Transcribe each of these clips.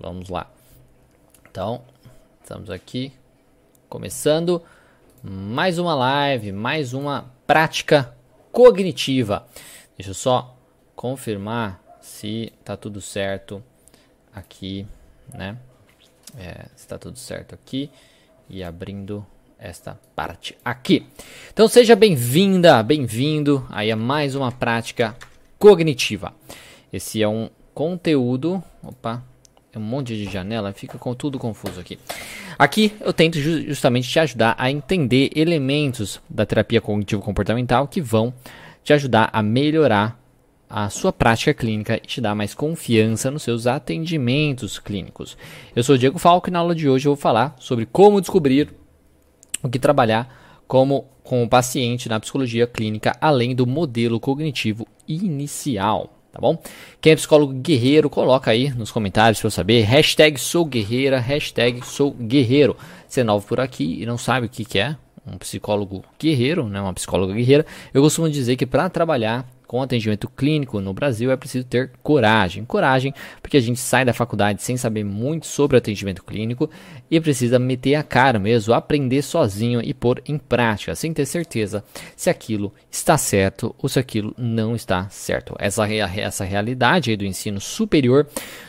Vamos lá. Então, estamos aqui começando mais uma live, mais uma prática cognitiva. Deixa eu só confirmar se tá tudo certo aqui, né? É, se tá tudo certo aqui e abrindo esta parte aqui. Então seja bem-vinda, bem-vindo aí a mais uma prática cognitiva. Esse é um conteúdo, opa, um monte de janela, fica com tudo confuso aqui. Aqui eu tento justamente te ajudar a entender elementos da terapia cognitivo comportamental que vão te ajudar a melhorar a sua prática clínica e te dar mais confiança nos seus atendimentos clínicos. Eu sou o Diego Falco e na aula de hoje eu vou falar sobre como descobrir o que trabalhar como com o paciente na psicologia clínica além do modelo cognitivo inicial tá bom? Quem é psicólogo guerreiro, coloca aí nos comentários para eu saber. Hashtag sou guerreira, hashtag sou guerreiro. Você é novo por aqui e não sabe o que, que é um psicólogo guerreiro, né, uma psicóloga guerreira, eu costumo dizer que para trabalhar com atendimento clínico no Brasil é preciso ter coragem. Coragem, porque a gente sai da faculdade sem saber muito sobre atendimento clínico e precisa meter a cara mesmo, aprender sozinho e pôr em prática, sem ter certeza se aquilo está certo ou se aquilo não está certo. Essa, essa realidade do ensino superior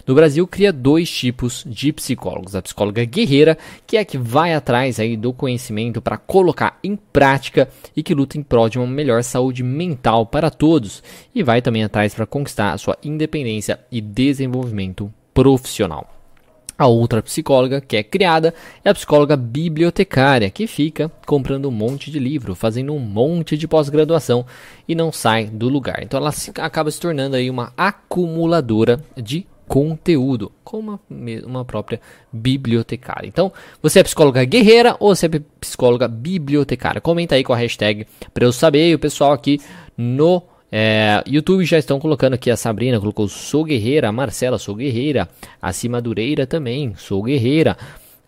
no Brasil cria dois tipos de psicólogos. A psicóloga guerreira, que é a que vai atrás aí do conhecimento para colocar em prática e que luta em prol de uma melhor saúde mental para todos e vai também atrás para conquistar a sua independência e desenvolvimento profissional. A outra psicóloga que é criada é a psicóloga bibliotecária, que fica comprando um monte de livro, fazendo um monte de pós-graduação e não sai do lugar. Então ela se, acaba se tornando aí uma acumuladora de conteúdo, como uma, uma própria bibliotecária. Então, você é psicóloga guerreira ou você é psicóloga bibliotecária? Comenta aí com a hashtag para eu saber. E o pessoal aqui no é, YouTube já estão colocando aqui a Sabrina, colocou sou guerreira, a Marcela, sou guerreira, a Cimadureira também, sou guerreira.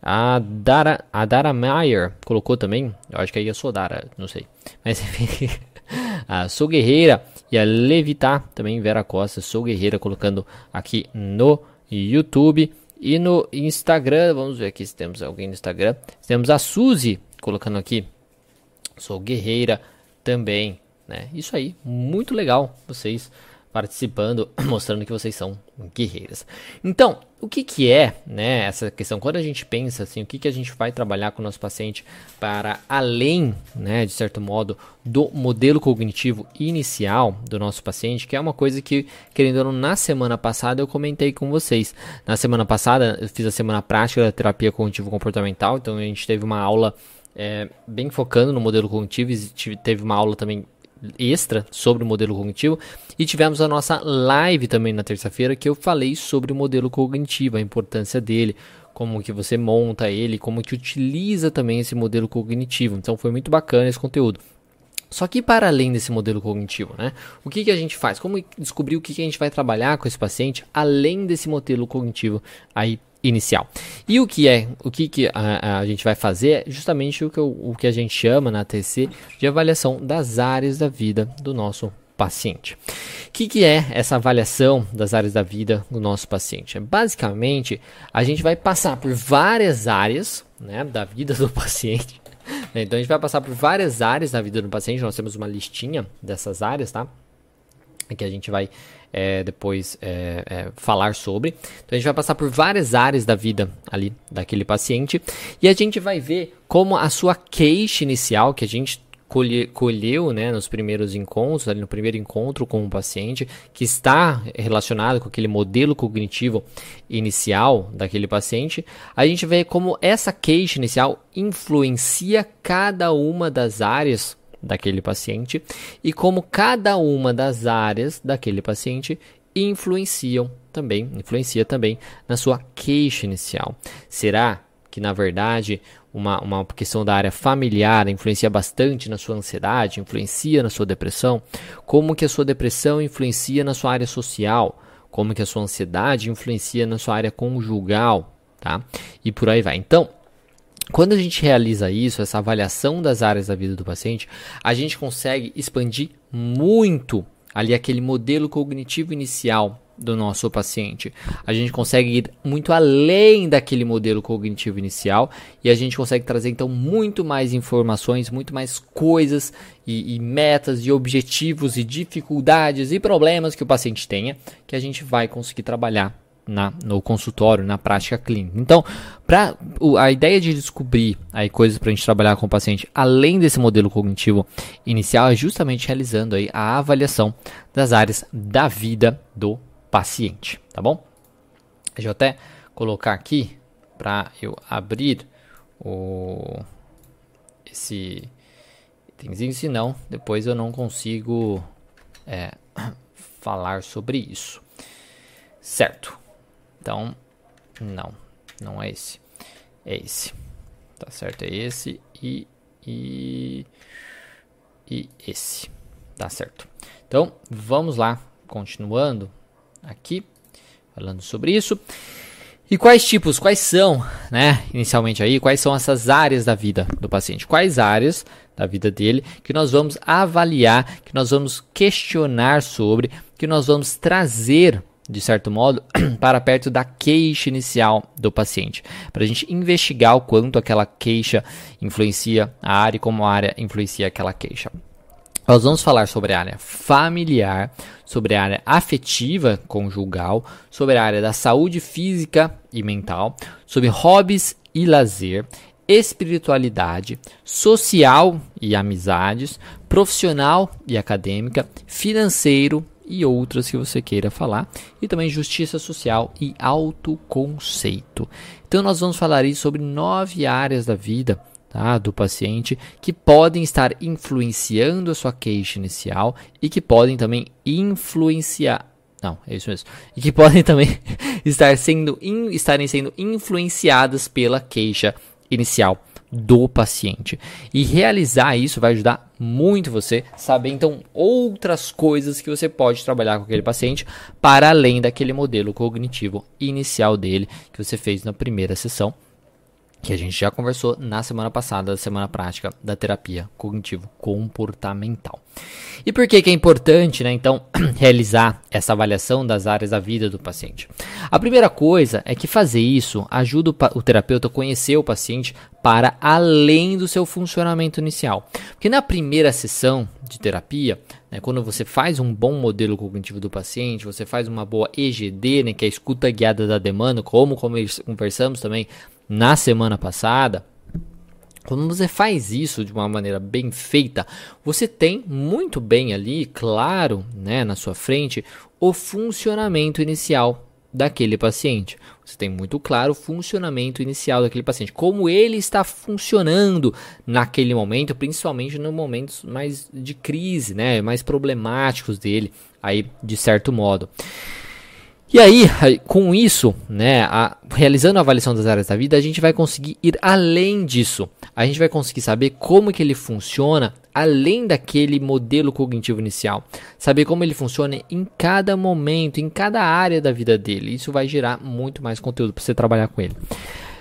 A Dara, a Dara Mayer colocou também, eu acho que aí sou Dara, não sei. Mas enfim, a Sou Guerreira e a Levitar também, Vera Costa, Sou Guerreira, colocando aqui no YouTube. E no Instagram, vamos ver aqui se temos alguém no Instagram. Temos a Suzy colocando aqui, Sou Guerreira também. Né? Isso aí, muito legal vocês participando, mostrando que vocês são guerreiras. Então, o que, que é né, essa questão? Quando a gente pensa assim, o que, que a gente vai trabalhar com o nosso paciente para além, né, de certo modo, do modelo cognitivo inicial do nosso paciente, que é uma coisa que, querendo ou não, na semana passada eu comentei com vocês. Na semana passada eu fiz a semana prática da terapia cognitivo-comportamental, então a gente teve uma aula é, bem focando no modelo cognitivo, teve uma aula também extra sobre o modelo cognitivo e tivemos a nossa live também na terça-feira que eu falei sobre o modelo cognitivo, a importância dele, como que você monta ele, como que utiliza também esse modelo cognitivo. Então foi muito bacana esse conteúdo. Só que para além desse modelo cognitivo, né? O que, que a gente faz? Como descobrir o que, que a gente vai trabalhar com esse paciente além desse modelo cognitivo aí inicial. E o que é, o que, que a, a gente vai fazer é justamente o que, o que a gente chama na TC de avaliação das áreas da vida do nosso paciente. O que, que é essa avaliação das áreas da vida do nosso paciente? Basicamente, a gente vai passar por várias áreas né, da vida do paciente. Então, a gente vai passar por várias áreas da vida do paciente. Nós temos uma listinha dessas áreas, tá? Que a gente vai é, depois é, é, falar sobre. Então a gente vai passar por várias áreas da vida ali daquele paciente e a gente vai ver como a sua queixa inicial que a gente colhe, colheu né, nos primeiros encontros, ali no primeiro encontro com o paciente, que está relacionado com aquele modelo cognitivo inicial daquele paciente, a gente vê como essa queixa inicial influencia cada uma das áreas daquele paciente e como cada uma das áreas daquele paciente influenciam também, influencia também na sua queixa inicial. Será que na verdade uma, uma questão da área familiar influencia bastante na sua ansiedade, influencia na sua depressão? Como que a sua depressão influencia na sua área social? Como que a sua ansiedade influencia na sua área conjugal? Tá? E por aí vai. Então, quando a gente realiza isso, essa avaliação das áreas da vida do paciente, a gente consegue expandir muito ali aquele modelo cognitivo inicial do nosso paciente. A gente consegue ir muito além daquele modelo cognitivo inicial e a gente consegue trazer então muito mais informações, muito mais coisas e, e, metas e objetivos e dificuldades e problemas que o paciente tenha que a gente vai conseguir trabalhar na, no consultório, na prática clínica. Então, pra, a ideia de descobrir aí coisas para a gente trabalhar com o paciente, além desse modelo cognitivo inicial, é justamente realizando aí a avaliação das áreas da vida do paciente, tá bom? Deixa eu até colocar aqui para eu abrir o esse itemzinho, senão depois eu não consigo é, falar sobre isso. Certo. Então, não, não é esse. É esse. Tá certo? É esse e, e, e esse. Tá certo. Então, vamos lá. Continuando aqui, falando sobre isso. E quais tipos, quais são, né, inicialmente aí, quais são essas áreas da vida do paciente? Quais áreas da vida dele que nós vamos avaliar, que nós vamos questionar sobre, que nós vamos trazer de certo modo, para perto da queixa inicial do paciente, para a gente investigar o quanto aquela queixa influencia a área e como a área influencia aquela queixa. Nós vamos falar sobre a área familiar, sobre a área afetiva conjugal, sobre a área da saúde física e mental, sobre hobbies e lazer, espiritualidade, social e amizades, profissional e acadêmica, financeiro e outras que você queira falar, e também justiça social e autoconceito. Então, nós vamos falar aí sobre nove áreas da vida tá, do paciente que podem estar influenciando a sua queixa inicial e que podem também influenciar. Não, é isso mesmo. E que podem também estar sendo, in, estarem sendo influenciadas pela queixa inicial do paciente. E realizar isso vai ajudar muito você saber então outras coisas que você pode trabalhar com aquele paciente para além daquele modelo cognitivo inicial dele que você fez na primeira sessão que a gente já conversou na semana passada, da semana prática da terapia cognitivo comportamental. E por que, que é importante, né, então, realizar essa avaliação das áreas da vida do paciente? A primeira coisa é que fazer isso ajuda o, o terapeuta a conhecer o paciente para além do seu funcionamento inicial. Porque na primeira sessão de terapia, né, quando você faz um bom modelo cognitivo do paciente, você faz uma boa EGD, né, que é a escuta guiada da demanda, como conversamos também na semana passada, quando você faz isso de uma maneira bem feita, você tem muito bem ali, claro, né, na sua frente, o funcionamento inicial daquele paciente. Você tem muito claro o funcionamento inicial daquele paciente, como ele está funcionando naquele momento, principalmente nos momentos mais de crise, né, mais problemáticos dele, aí de certo modo. E aí, com isso, né, a, realizando a avaliação das áreas da vida, a gente vai conseguir ir além disso. A gente vai conseguir saber como que ele funciona além daquele modelo cognitivo inicial. Saber como ele funciona em cada momento, em cada área da vida dele. Isso vai gerar muito mais conteúdo para você trabalhar com ele.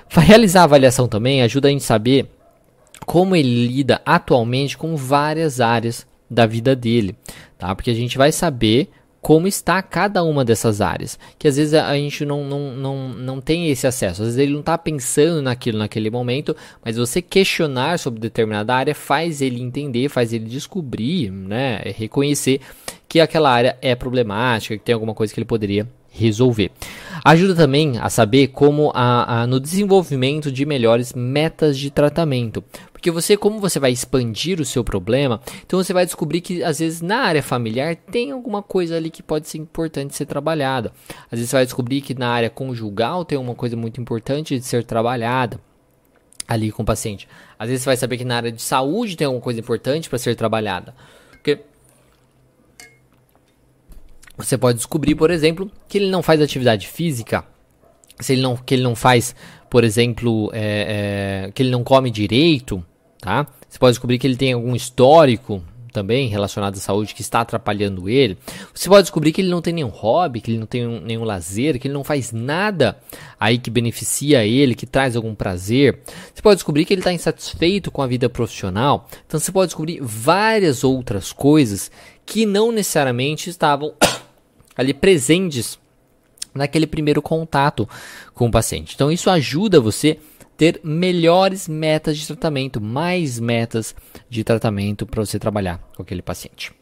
Realizar a avaliação também ajuda a gente saber como ele lida atualmente com várias áreas da vida dele, tá? Porque a gente vai saber como está cada uma dessas áreas. Que às vezes a gente não, não, não, não tem esse acesso. Às vezes ele não está pensando naquilo naquele momento, mas você questionar sobre determinada área faz ele entender, faz ele descobrir, né, reconhecer que aquela área é problemática, que tem alguma coisa que ele poderia resolver. Ajuda também a saber como a, a, no desenvolvimento de melhores metas de tratamento. Porque você, como você vai expandir o seu problema, então você vai descobrir que às vezes na área familiar tem alguma coisa ali que pode ser importante ser trabalhada. Às vezes você vai descobrir que na área conjugal tem uma coisa muito importante de ser trabalhada ali com o paciente. Às vezes você vai saber que na área de saúde tem alguma coisa importante para ser trabalhada. Porque você pode descobrir, por exemplo, que ele não faz atividade física, se ele não, que ele não faz, por exemplo, é, é, que ele não come direito, tá? Você pode descobrir que ele tem algum histórico também relacionado à saúde que está atrapalhando ele. Você pode descobrir que ele não tem nenhum hobby, que ele não tem nenhum lazer, que ele não faz nada aí que beneficia ele, que traz algum prazer. Você pode descobrir que ele está insatisfeito com a vida profissional. Então você pode descobrir várias outras coisas que não necessariamente estavam ali presentes naquele primeiro contato com o paciente. Então isso ajuda você ter melhores metas de tratamento, mais metas de tratamento para você trabalhar com aquele paciente.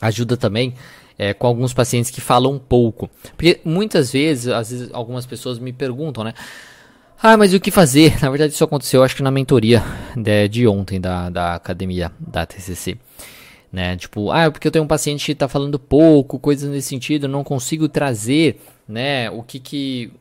Ajuda também é, com alguns pacientes que falam pouco, porque muitas vezes, às vezes, algumas pessoas me perguntam, né? Ah, mas o que fazer? Na verdade, isso aconteceu, acho que na mentoria de, de ontem da, da academia da TCC. Né? Tipo, ah, é porque eu tenho um paciente que está falando pouco, coisas nesse sentido, eu não consigo trazer, né, o que que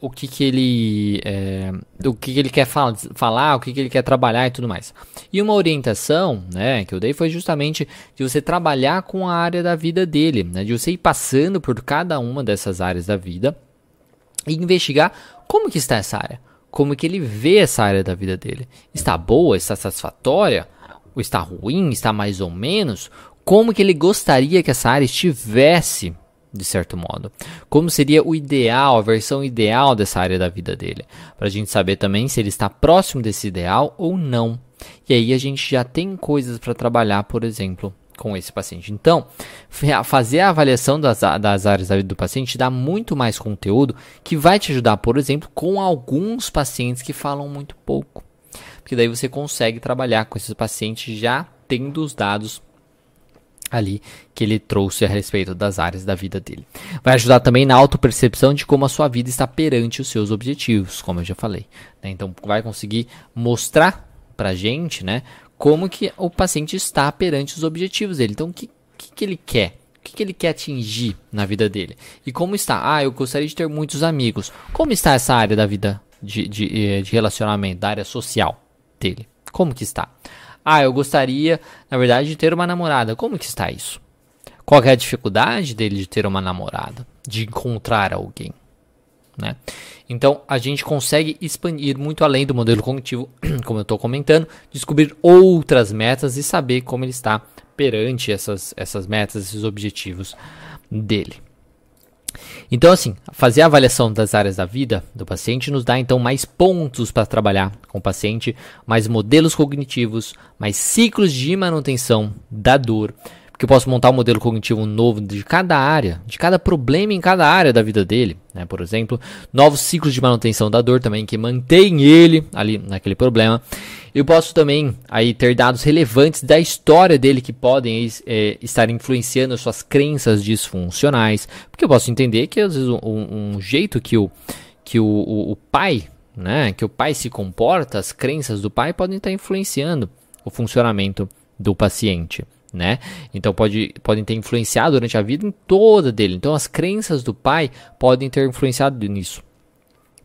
o que, que ele é, o que, que ele quer fal falar, o que, que ele quer trabalhar e tudo mais. E uma orientação né, que eu dei foi justamente de você trabalhar com a área da vida dele, né, de você ir passando por cada uma dessas áreas da vida e investigar como que está essa área, como que ele vê essa área da vida dele. Está boa, está satisfatória, ou está ruim, está mais ou menos? Como que ele gostaria que essa área estivesse de certo modo. Como seria o ideal, a versão ideal dessa área da vida dele? Para a gente saber também se ele está próximo desse ideal ou não. E aí a gente já tem coisas para trabalhar, por exemplo, com esse paciente. Então, fazer a avaliação das, das áreas da vida do paciente dá muito mais conteúdo que vai te ajudar, por exemplo, com alguns pacientes que falam muito pouco. Porque daí você consegue trabalhar com esses pacientes já tendo os dados ali que ele trouxe a respeito das áreas da vida dele. Vai ajudar também na autopercepção de como a sua vida está perante os seus objetivos, como eu já falei. Né? Então vai conseguir mostrar pra gente, né, como que o paciente está perante os objetivos dele. Então o que, que, que ele quer? O que, que ele quer atingir na vida dele? E como está? Ah, eu gostaria de ter muitos amigos. Como está essa área da vida de, de, eh, de relacionamento, da área social dele? Como que está? Ah, eu gostaria, na verdade, de ter uma namorada. Como que está isso? Qual é a dificuldade dele de ter uma namorada? De encontrar alguém? Né? Então a gente consegue expandir muito além do modelo cognitivo, como eu estou comentando, descobrir outras metas e saber como ele está perante essas, essas metas, esses objetivos dele. Então, assim, fazer a avaliação das áreas da vida do paciente nos dá então mais pontos para trabalhar com o paciente, mais modelos cognitivos, mais ciclos de manutenção da dor, porque eu posso montar um modelo cognitivo novo de cada área, de cada problema em cada área da vida dele, né? Por exemplo, novos ciclos de manutenção da dor também que mantém ele ali naquele problema. Eu posso também aí ter dados relevantes da história dele que podem é, estar influenciando as suas crenças disfuncionais, porque eu posso entender que às vezes um, um jeito que o que o, o, o pai, né, que o pai se comporta, as crenças do pai podem estar influenciando o funcionamento do paciente né? Então pode, podem ter influenciado durante a vida toda dele. Então as crenças do pai podem ter influenciado nisso.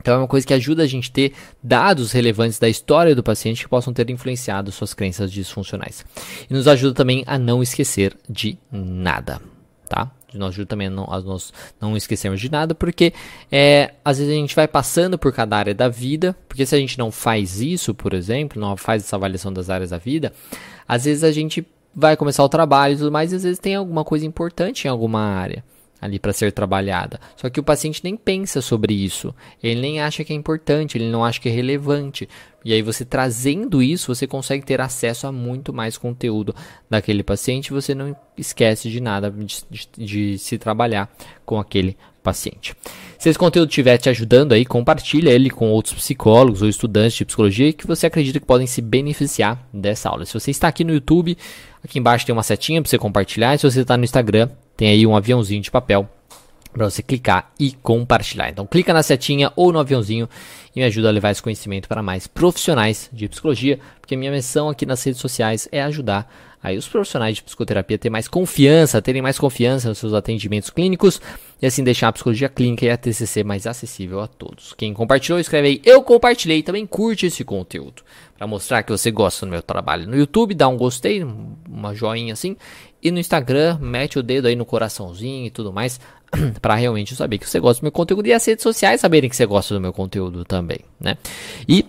Então é uma coisa que ajuda a gente a ter dados relevantes da história do paciente que possam ter influenciado suas crenças disfuncionais. E nos ajuda também a não esquecer de nada, tá? Nos ajuda também a, não, a nós não esquecermos de nada, porque é, às vezes a gente vai passando por cada área da vida, porque se a gente não faz isso, por exemplo, não faz essa avaliação das áreas da vida, às vezes a gente vai começar o trabalho e tudo mais, e às vezes tem alguma coisa importante em alguma área ali para ser trabalhada. Só que o paciente nem pensa sobre isso. Ele nem acha que é importante, ele não acha que é relevante. E aí você trazendo isso, você consegue ter acesso a muito mais conteúdo daquele paciente, você não esquece de nada de, de, de se trabalhar com aquele paciente. Se esse conteúdo estiver te ajudando aí, compartilha ele com outros psicólogos ou estudantes de psicologia que você acredita que podem se beneficiar dessa aula. Se você está aqui no YouTube, aqui embaixo tem uma setinha para você compartilhar. E se você está no Instagram, tem aí um aviãozinho de papel para você clicar e compartilhar. Então clica na setinha ou no aviãozinho e me ajuda a levar esse conhecimento para mais profissionais de psicologia, porque minha missão aqui nas redes sociais é ajudar aí os profissionais de psicoterapia a ter mais confiança, terem mais confiança nos seus atendimentos clínicos e assim deixar a psicologia clínica e a TCC mais acessível a todos. Quem compartilhou, escreve aí eu compartilhei também curte esse conteúdo para mostrar que você gosta do meu trabalho no YouTube, dá um gostei, uma joinha assim e no Instagram mete o dedo aí no coraçãozinho e tudo mais para realmente saber que você gosta do meu conteúdo e as redes sociais saberem que você gosta do meu conteúdo também, né? E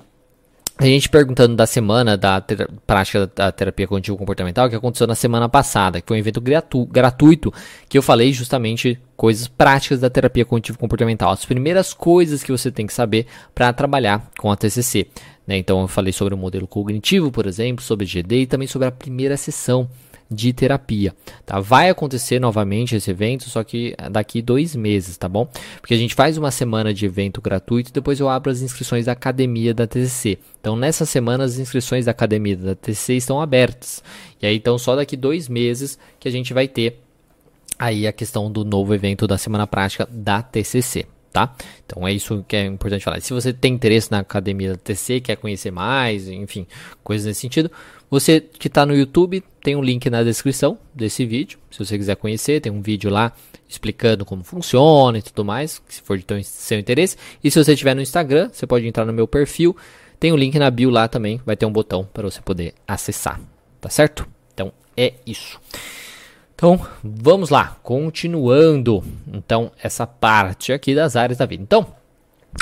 a gente perguntando da semana da prática da terapia cognitivo comportamental que aconteceu na semana passada, que foi um evento gratu gratuito que eu falei justamente coisas práticas da terapia cognitivo comportamental, as primeiras coisas que você tem que saber para trabalhar com a TCC. Né? Então eu falei sobre o modelo cognitivo, por exemplo, sobre GD e também sobre a primeira sessão de terapia, tá? Vai acontecer novamente esse evento, só que daqui dois meses, tá bom? Porque a gente faz uma semana de evento gratuito e depois eu abro as inscrições da academia da TCC. Então, nessa semana, as inscrições da academia da TCC estão abertas. E aí, então, só daqui dois meses que a gente vai ter aí a questão do novo evento da semana prática da TCC tá? Então é isso que é importante falar. Se você tem interesse na academia da TC, quer conhecer mais, enfim, coisas nesse sentido, você que está no YouTube tem um link na descrição desse vídeo. Se você quiser conhecer, tem um vídeo lá explicando como funciona e tudo mais, se for de seu interesse. E se você estiver no Instagram, você pode entrar no meu perfil. Tem um link na bio lá também, vai ter um botão para você poder acessar, tá certo? Então é isso. Então, vamos lá, continuando então essa parte aqui das áreas da vida. Então,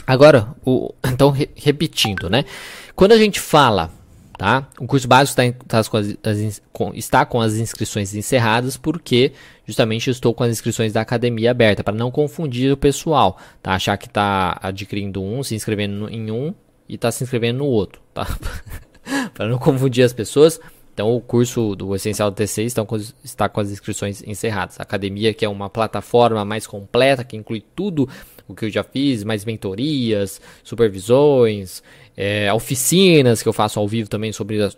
agora, o, então re, repetindo, né? Quando a gente fala, tá? O curso básico está, tá com as, as, com, está com as inscrições encerradas porque justamente estou com as inscrições da academia aberta para não confundir o pessoal, tá? Achar que está adquirindo um, se inscrevendo em um e está se inscrevendo no outro, tá? para não confundir as pessoas. Então, o curso do Essencial do TC estão com, está com as inscrições encerradas. A academia, que é uma plataforma mais completa, que inclui tudo o que eu já fiz, mais mentorias, supervisões, é, oficinas que eu faço ao vivo também sobre as,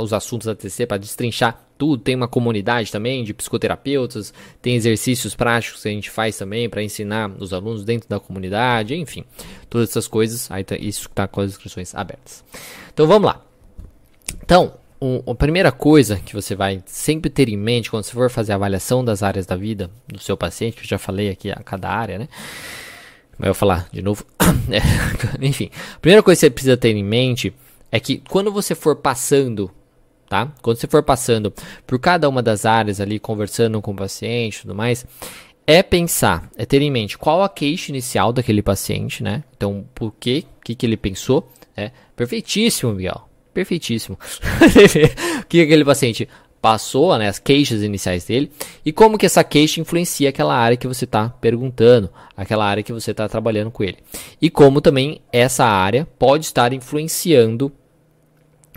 os assuntos da TC para destrinchar tudo. Tem uma comunidade também de psicoterapeutas, tem exercícios práticos que a gente faz também para ensinar os alunos dentro da comunidade, enfim, todas essas coisas. Aí tá, isso está com as inscrições abertas. Então vamos lá. Então, a primeira coisa que você vai sempre ter em mente quando você for fazer a avaliação das áreas da vida do seu paciente, que eu já falei aqui a cada área, né? Mas eu vou falar de novo. é, enfim, a primeira coisa que você precisa ter em mente é que quando você for passando, tá? Quando você for passando por cada uma das áreas ali, conversando com o paciente e tudo mais, é pensar, é ter em mente qual a queixa inicial daquele paciente, né? Então, por quê? O que, que ele pensou? É perfeitíssimo, Miguel perfeitíssimo. o que aquele paciente passou, né, as queixas iniciais dele, e como que essa queixa influencia aquela área que você está perguntando, aquela área que você está trabalhando com ele. E como também essa área pode estar influenciando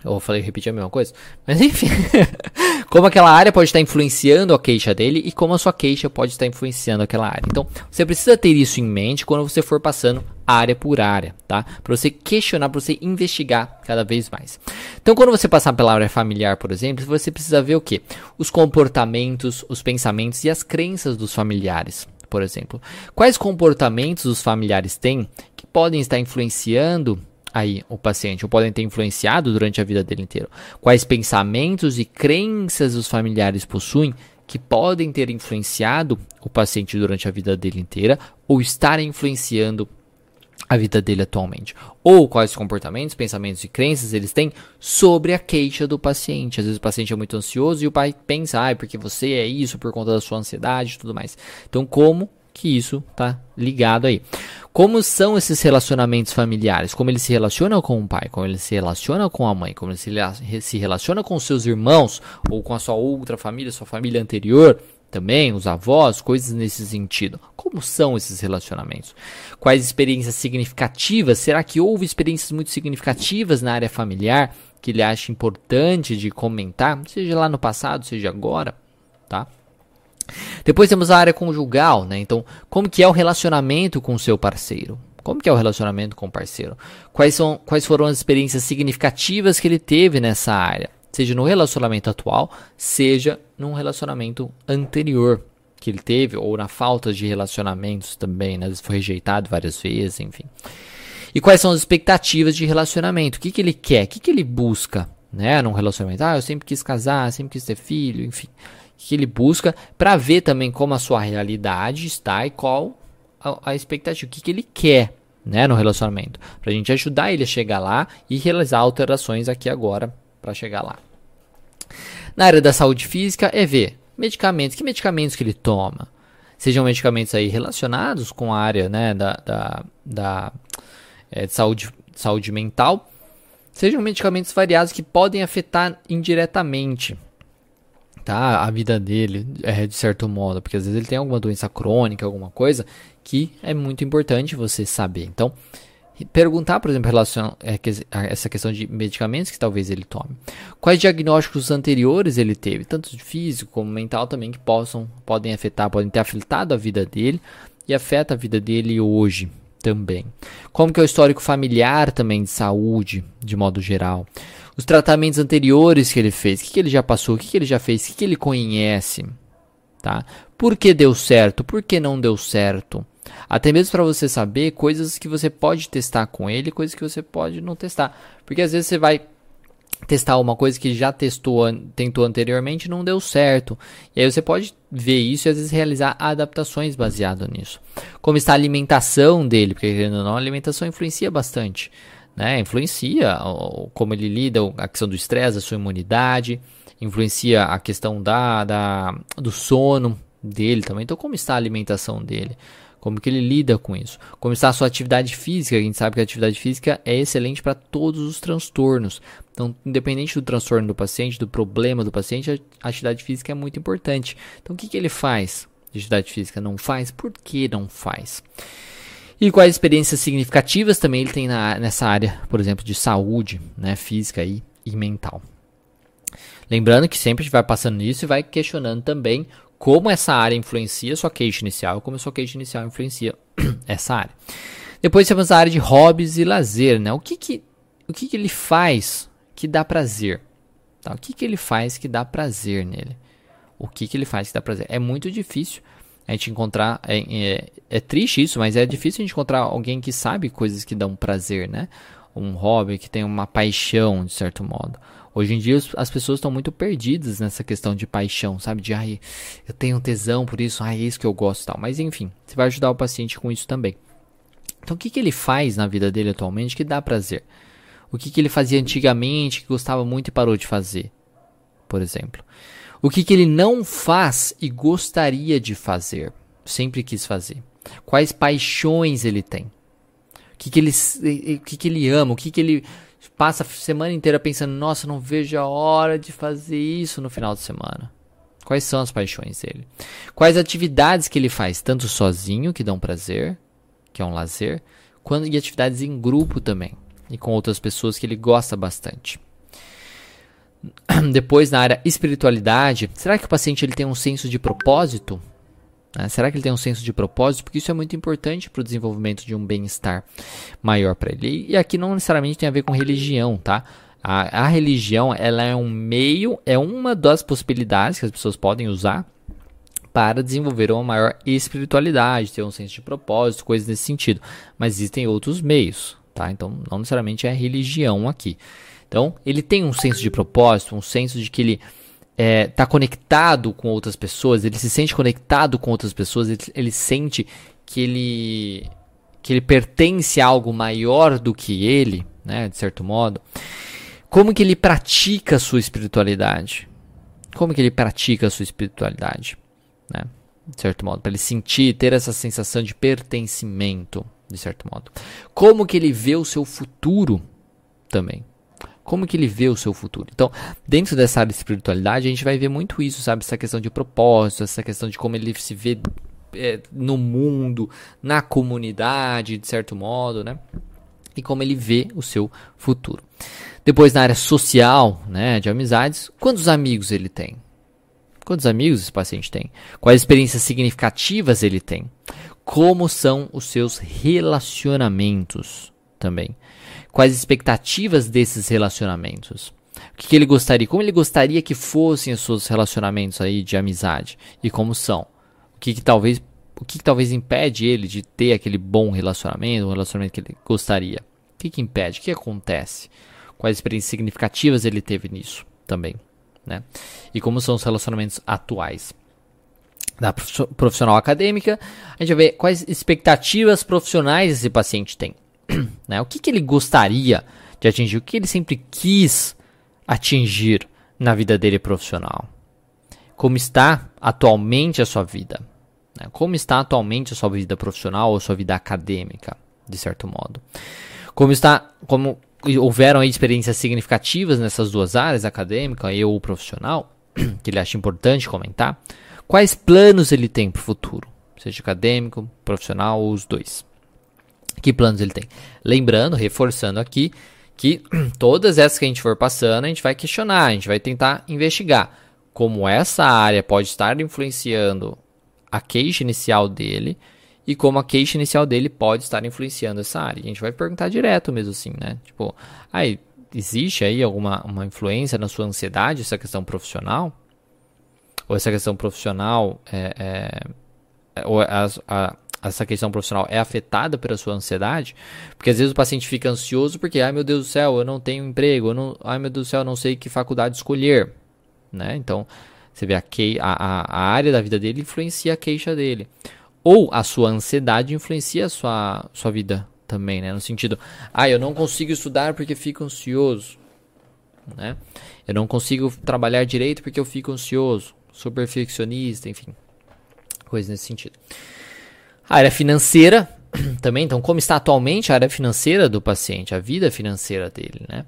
eu falei repetir a mesma coisa, mas enfim, como aquela área pode estar influenciando a queixa dele e como a sua queixa pode estar influenciando aquela área. Então, você precisa ter isso em mente quando você for passando área por área, tá? Para você questionar, para você investigar cada vez mais. Então, quando você passar pela área familiar, por exemplo, você precisa ver o que? Os comportamentos, os pensamentos e as crenças dos familiares, por exemplo. Quais comportamentos os familiares têm que podem estar influenciando aí o paciente, ou podem ter influenciado durante a vida dele inteira? Quais pensamentos e crenças os familiares possuem que podem ter influenciado o paciente durante a vida dele inteira ou estarem influenciando a vida dele atualmente. Ou quais comportamentos, pensamentos e crenças eles têm sobre a queixa do paciente. Às vezes o paciente é muito ansioso e o pai pensa, ah, porque você é isso por conta da sua ansiedade e tudo mais. Então, como que isso está ligado aí? Como são esses relacionamentos familiares? Como ele se relaciona com o pai? Como ele se relaciona com a mãe? Como ele se relaciona com seus irmãos? Ou com a sua outra família, sua família anterior? também, os avós, coisas nesse sentido. Como são esses relacionamentos? Quais experiências significativas? Será que houve experiências muito significativas na área familiar que ele acha importante de comentar, seja lá no passado, seja agora, tá? Depois temos a área conjugal, né? Então, como que é o relacionamento com o seu parceiro? Como que é o relacionamento com o parceiro? Quais, são, quais foram as experiências significativas que ele teve nessa área? seja no relacionamento atual, seja num relacionamento anterior que ele teve, ou na falta de relacionamentos também, né? Foi rejeitado várias vezes, enfim. E quais são as expectativas de relacionamento? O que, que ele quer? O que, que ele busca, né? Num relacionamento. Ah, eu sempre quis casar, sempre quis ter filho, enfim. Que ele busca para ver também como a sua realidade está e qual a, a expectativa, o que, que ele quer, né? No relacionamento. Pra gente ajudar ele a chegar lá e realizar alterações aqui agora para chegar lá. Na área da saúde física é ver medicamentos, que medicamentos que ele toma. Sejam medicamentos aí relacionados com a área né, da, da, da é, de saúde, saúde mental, sejam medicamentos variados que podem afetar indiretamente tá, a vida dele, é, de certo modo, porque às vezes ele tem alguma doença crônica, alguma coisa que é muito importante você saber. Então, perguntar, por exemplo, relação a essa questão de medicamentos que talvez ele tome. Quais diagnósticos anteriores ele teve, tanto físico como mental também, que possam podem afetar, podem ter afetado a vida dele e afeta a vida dele hoje também. Como que é o histórico familiar também de saúde, de modo geral. Os tratamentos anteriores que ele fez, o que, que ele já passou, o que, que ele já fez, o que, que ele conhece, tá? Por que deu certo, por que não deu certo. Até mesmo para você saber coisas que você pode testar com ele, coisas que você pode não testar. Porque às vezes você vai testar uma coisa que já testou, tentou anteriormente e não deu certo. E aí você pode ver isso e às vezes realizar adaptações baseado nisso. Como está a alimentação dele, porque querendo ou não, a alimentação influencia bastante. Né? Influencia como ele lida, a questão do estresse, a sua imunidade, influencia a questão da, da, do sono dele também. Então, como está a alimentação dele? Como que ele lida com isso? Como está a sua atividade física? A gente sabe que a atividade física é excelente para todos os transtornos. Então, independente do transtorno do paciente, do problema do paciente, a atividade física é muito importante. Então, o que, que ele faz de atividade física? Não faz? Por que não faz? E quais experiências significativas também ele tem na, nessa área, por exemplo, de saúde né, física e, e mental. Lembrando que sempre a gente vai passando nisso e vai questionando também como essa área influencia sua queixa inicial, como sua queixa inicial influencia essa área. Depois temos a área de hobbies e lazer, né? O que que, o que, que ele faz que dá prazer? Tá? O que, que ele faz que dá prazer nele? O que, que ele faz que dá prazer? É muito difícil a gente encontrar. É, é, é, triste isso, mas é difícil a gente encontrar alguém que sabe coisas que dão prazer, né? Um hobby que tem uma paixão, de certo modo. Hoje em dia as pessoas estão muito perdidas nessa questão de paixão, sabe? De ai, eu tenho tesão por isso, ai, é isso que eu gosto tal. Mas enfim, você vai ajudar o paciente com isso também. Então o que, que ele faz na vida dele atualmente que dá prazer? O que, que ele fazia antigamente que gostava muito e parou de fazer? Por exemplo. O que, que ele não faz e gostaria de fazer? Sempre quis fazer. Quais paixões ele tem? O que, que, ele, o que, que ele ama? O que, que ele passa a semana inteira pensando, nossa, não vejo a hora de fazer isso no final de semana. Quais são as paixões dele? Quais atividades que ele faz, tanto sozinho, que dão prazer, que é um lazer, quanto e atividades em grupo também, e com outras pessoas que ele gosta bastante. Depois, na área espiritualidade, será que o paciente ele tem um senso de propósito? Né? Será que ele tem um senso de propósito? Porque isso é muito importante para o desenvolvimento de um bem-estar maior para ele. E aqui não necessariamente tem a ver com religião, tá? A, a, religião ela é um meio, é uma das possibilidades que as pessoas podem usar para desenvolver uma maior espiritualidade, ter um senso de propósito, coisas nesse sentido. Mas existem outros meios, tá? Então não necessariamente é religião aqui. Então ele tem um senso de propósito, um senso de que ele é, tá conectado com outras pessoas, ele se sente conectado com outras pessoas, ele, ele sente que ele que ele pertence a algo maior do que ele, né, de certo modo. Como que ele pratica a sua espiritualidade? Como que ele pratica a sua espiritualidade, né? De certo modo, para ele sentir, ter essa sensação de pertencimento, de certo modo. Como que ele vê o seu futuro também? Como que ele vê o seu futuro. Então, dentro dessa área de espiritualidade, a gente vai ver muito isso, sabe? Essa questão de propósito, essa questão de como ele se vê é, no mundo, na comunidade, de certo modo, né? E como ele vê o seu futuro. Depois, na área social, né, de amizades, quantos amigos ele tem? Quantos amigos esse paciente tem? Quais experiências significativas ele tem? Como são os seus relacionamentos também? Quais expectativas desses relacionamentos. O que, que, ele gostaria, como ele gostaria que fossem os seus relacionamentos aí de amizade e como são. O que, que talvez o que, que, talvez impede ele de ter aquele bom relacionamento, um relacionamento que ele gostaria. O que, que impede? O que acontece? Quais experiências significativas ele teve nisso também, né? E como são os relacionamentos atuais da profissional acadêmica, a gente vai ver quais expectativas profissionais esse paciente tem. né? O que, que ele gostaria de atingir? O que ele sempre quis atingir na vida dele profissional? Como está atualmente a sua vida? Né? Como está atualmente a sua vida profissional ou a sua vida acadêmica, de certo modo? Como está, como houveram experiências significativas nessas duas áreas, acadêmica e ou profissional, que ele acha importante comentar? Quais planos ele tem para o futuro, seja acadêmico, profissional ou os dois? Que planos ele tem? Lembrando, reforçando aqui, que todas essas que a gente for passando, a gente vai questionar, a gente vai tentar investigar como essa área pode estar influenciando a queixa inicial dele e como a queixa inicial dele pode estar influenciando essa área. A gente vai perguntar direto mesmo assim, né? Tipo, aí, existe aí alguma uma influência na sua ansiedade, essa questão profissional? Ou essa questão profissional é, é, ou a, a, essa questão profissional é afetada pela sua ansiedade? Porque às vezes o paciente fica ansioso porque, ai meu Deus do céu, eu não tenho emprego, eu não, ai meu Deus do céu, eu não sei que faculdade escolher, né? Então, você vê a, que, a, a, área da vida dele influencia a queixa dele. Ou a sua ansiedade influencia a sua, sua vida também, né? No sentido, ah, eu não consigo estudar porque fico ansioso, né? Eu não consigo trabalhar direito porque eu fico ansioso, sou perfeccionista, enfim, coisas nesse sentido. A área financeira também, então, como está atualmente a área financeira do paciente, a vida financeira dele, né?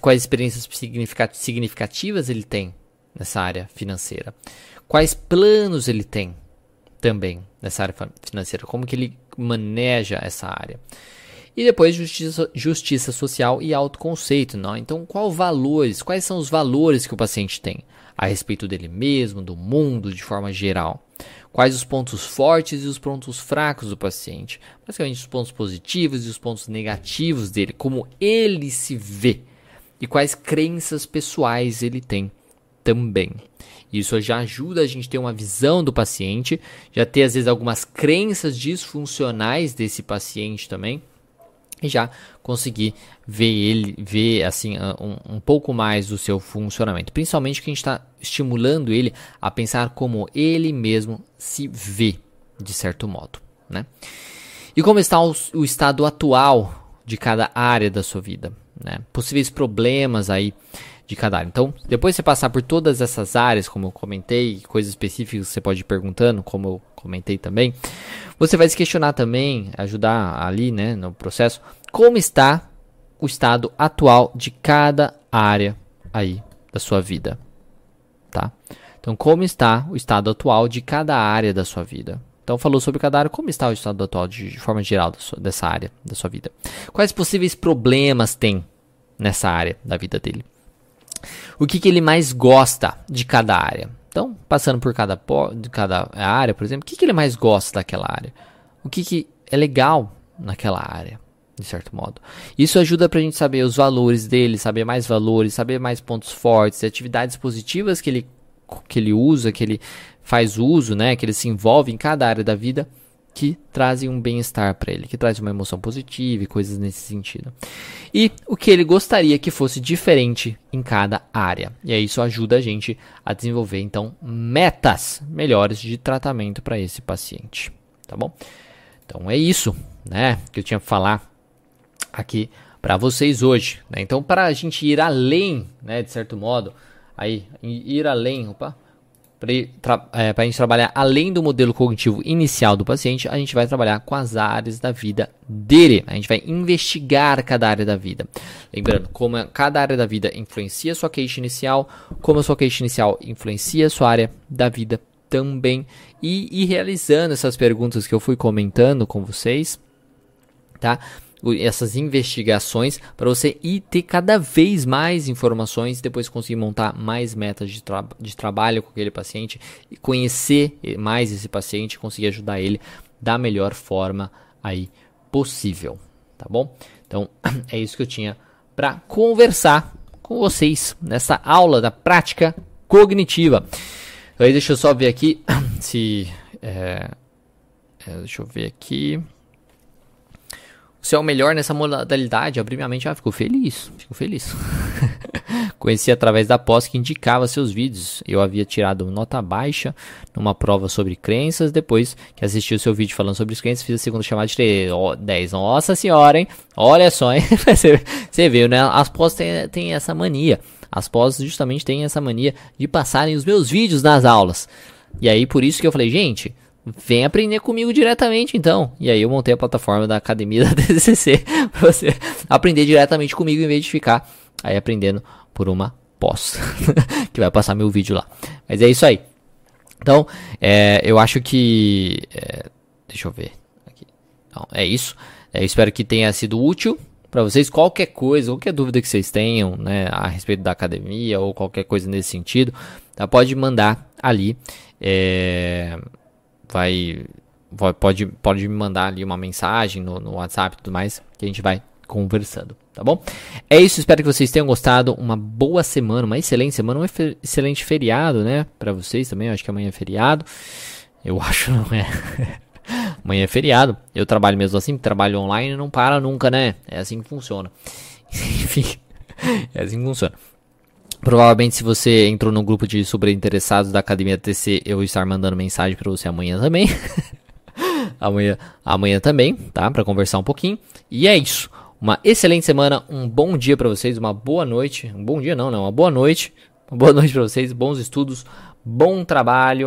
Quais experiências significativas ele tem nessa área financeira? Quais planos ele tem também nessa área financeira? Como que ele maneja essa área? E depois justiça, justiça social e autoconceito, não? Então, qual valores, quais são os valores que o paciente tem a respeito dele mesmo, do mundo de forma geral? Quais os pontos fortes e os pontos fracos do paciente? Basicamente, os pontos positivos e os pontos negativos dele, como ele se vê e quais crenças pessoais ele tem também. Isso já ajuda a gente a ter uma visão do paciente, já ter às vezes algumas crenças disfuncionais desse paciente também já conseguir ver ele, ver assim um, um pouco mais do seu funcionamento. Principalmente que a gente está estimulando ele a pensar como ele mesmo se vê, de certo modo, né? E como está o, o estado atual de cada área da sua vida, né? Possíveis problemas aí de cada área. Então, depois de você passar por todas essas áreas, como eu comentei, coisas específicas você pode ir perguntando, como eu comentei também, você vai se questionar também, ajudar ali, né, no processo, como está o estado atual de cada área aí da sua vida, tá? Então, como está o estado atual de cada área da sua vida? Então, falou sobre cada área, como está o estado atual de, de forma geral sua, dessa área da sua vida? Quais possíveis problemas tem nessa área da vida dele? O que, que ele mais gosta de cada área? Então, passando por cada, cada área, por exemplo, o que, que ele mais gosta daquela área? O que, que é legal naquela área? de certo modo. Isso ajuda para a gente saber os valores dele, saber mais valores, saber mais pontos fortes, atividades positivas que ele, que ele usa, que ele faz uso, né, que ele se envolve em cada área da vida que trazem um bem-estar para ele, que traz uma emoção positiva e coisas nesse sentido. E o que ele gostaria que fosse diferente em cada área. E aí isso ajuda a gente a desenvolver então metas melhores de tratamento para esse paciente, tá bom? Então é isso, né, que eu tinha que falar aqui para vocês hoje. Né? Então para a gente ir além, né, de certo modo, aí ir além, opa, para é, a gente trabalhar além do modelo cognitivo inicial do paciente, a gente vai trabalhar com as áreas da vida dele. A gente vai investigar cada área da vida. Lembrando, como cada área da vida influencia sua queixa inicial, como a sua queixa inicial influencia sua área da vida também. E, e realizando essas perguntas que eu fui comentando com vocês, tá? Essas investigações para você ir ter cada vez mais informações e depois conseguir montar mais metas de, tra de trabalho com aquele paciente e conhecer mais esse paciente conseguir ajudar ele da melhor forma aí possível, tá bom? Então é isso que eu tinha para conversar com vocês nessa aula da prática cognitiva. Aí deixa eu só ver aqui se é, deixa eu ver aqui você é o melhor nessa modalidade, abri minha mente, ah, fico feliz, fico feliz. Conheci através da pós que indicava seus vídeos. Eu havia tirado nota baixa numa prova sobre crenças. Depois que assisti o seu vídeo falando sobre crenças, fiz a segunda chamada de 10. Nossa senhora, hein? Olha só, hein? Você viu, né? As pós têm, têm essa mania. As pós justamente têm essa mania de passarem os meus vídeos nas aulas. E aí, por isso que eu falei, gente, Vem aprender comigo diretamente então. E aí eu montei a plataforma da academia da DCC para você aprender diretamente comigo em vez de ficar aí aprendendo por uma pós que vai passar meu vídeo lá. Mas é isso aí. Então, é, eu acho que. É, deixa eu ver. Aqui. Então, é isso. É, espero que tenha sido útil para vocês. Qualquer coisa, qualquer dúvida que vocês tenham né, a respeito da academia ou qualquer coisa nesse sentido, tá? pode mandar ali. É, vai, pode, pode me mandar ali uma mensagem no, no WhatsApp e tudo mais, que a gente vai conversando, tá bom? É isso, espero que vocês tenham gostado. Uma boa semana, uma excelente semana, um excelente feriado, né? Para vocês também, acho que amanhã é feriado. Eu acho não é. amanhã é feriado. Eu trabalho mesmo assim, trabalho online não para nunca, né? É assim que funciona. Enfim, é assim que funciona. Provavelmente, se você entrou no grupo de super interessados da Academia TC, eu vou estar mandando mensagem para você amanhã também. amanhã, amanhã também, tá? Para conversar um pouquinho. E é isso. Uma excelente semana, um bom dia para vocês, uma boa noite. Um bom dia não, não, uma boa noite. Uma boa noite para vocês, bons estudos, bom trabalho.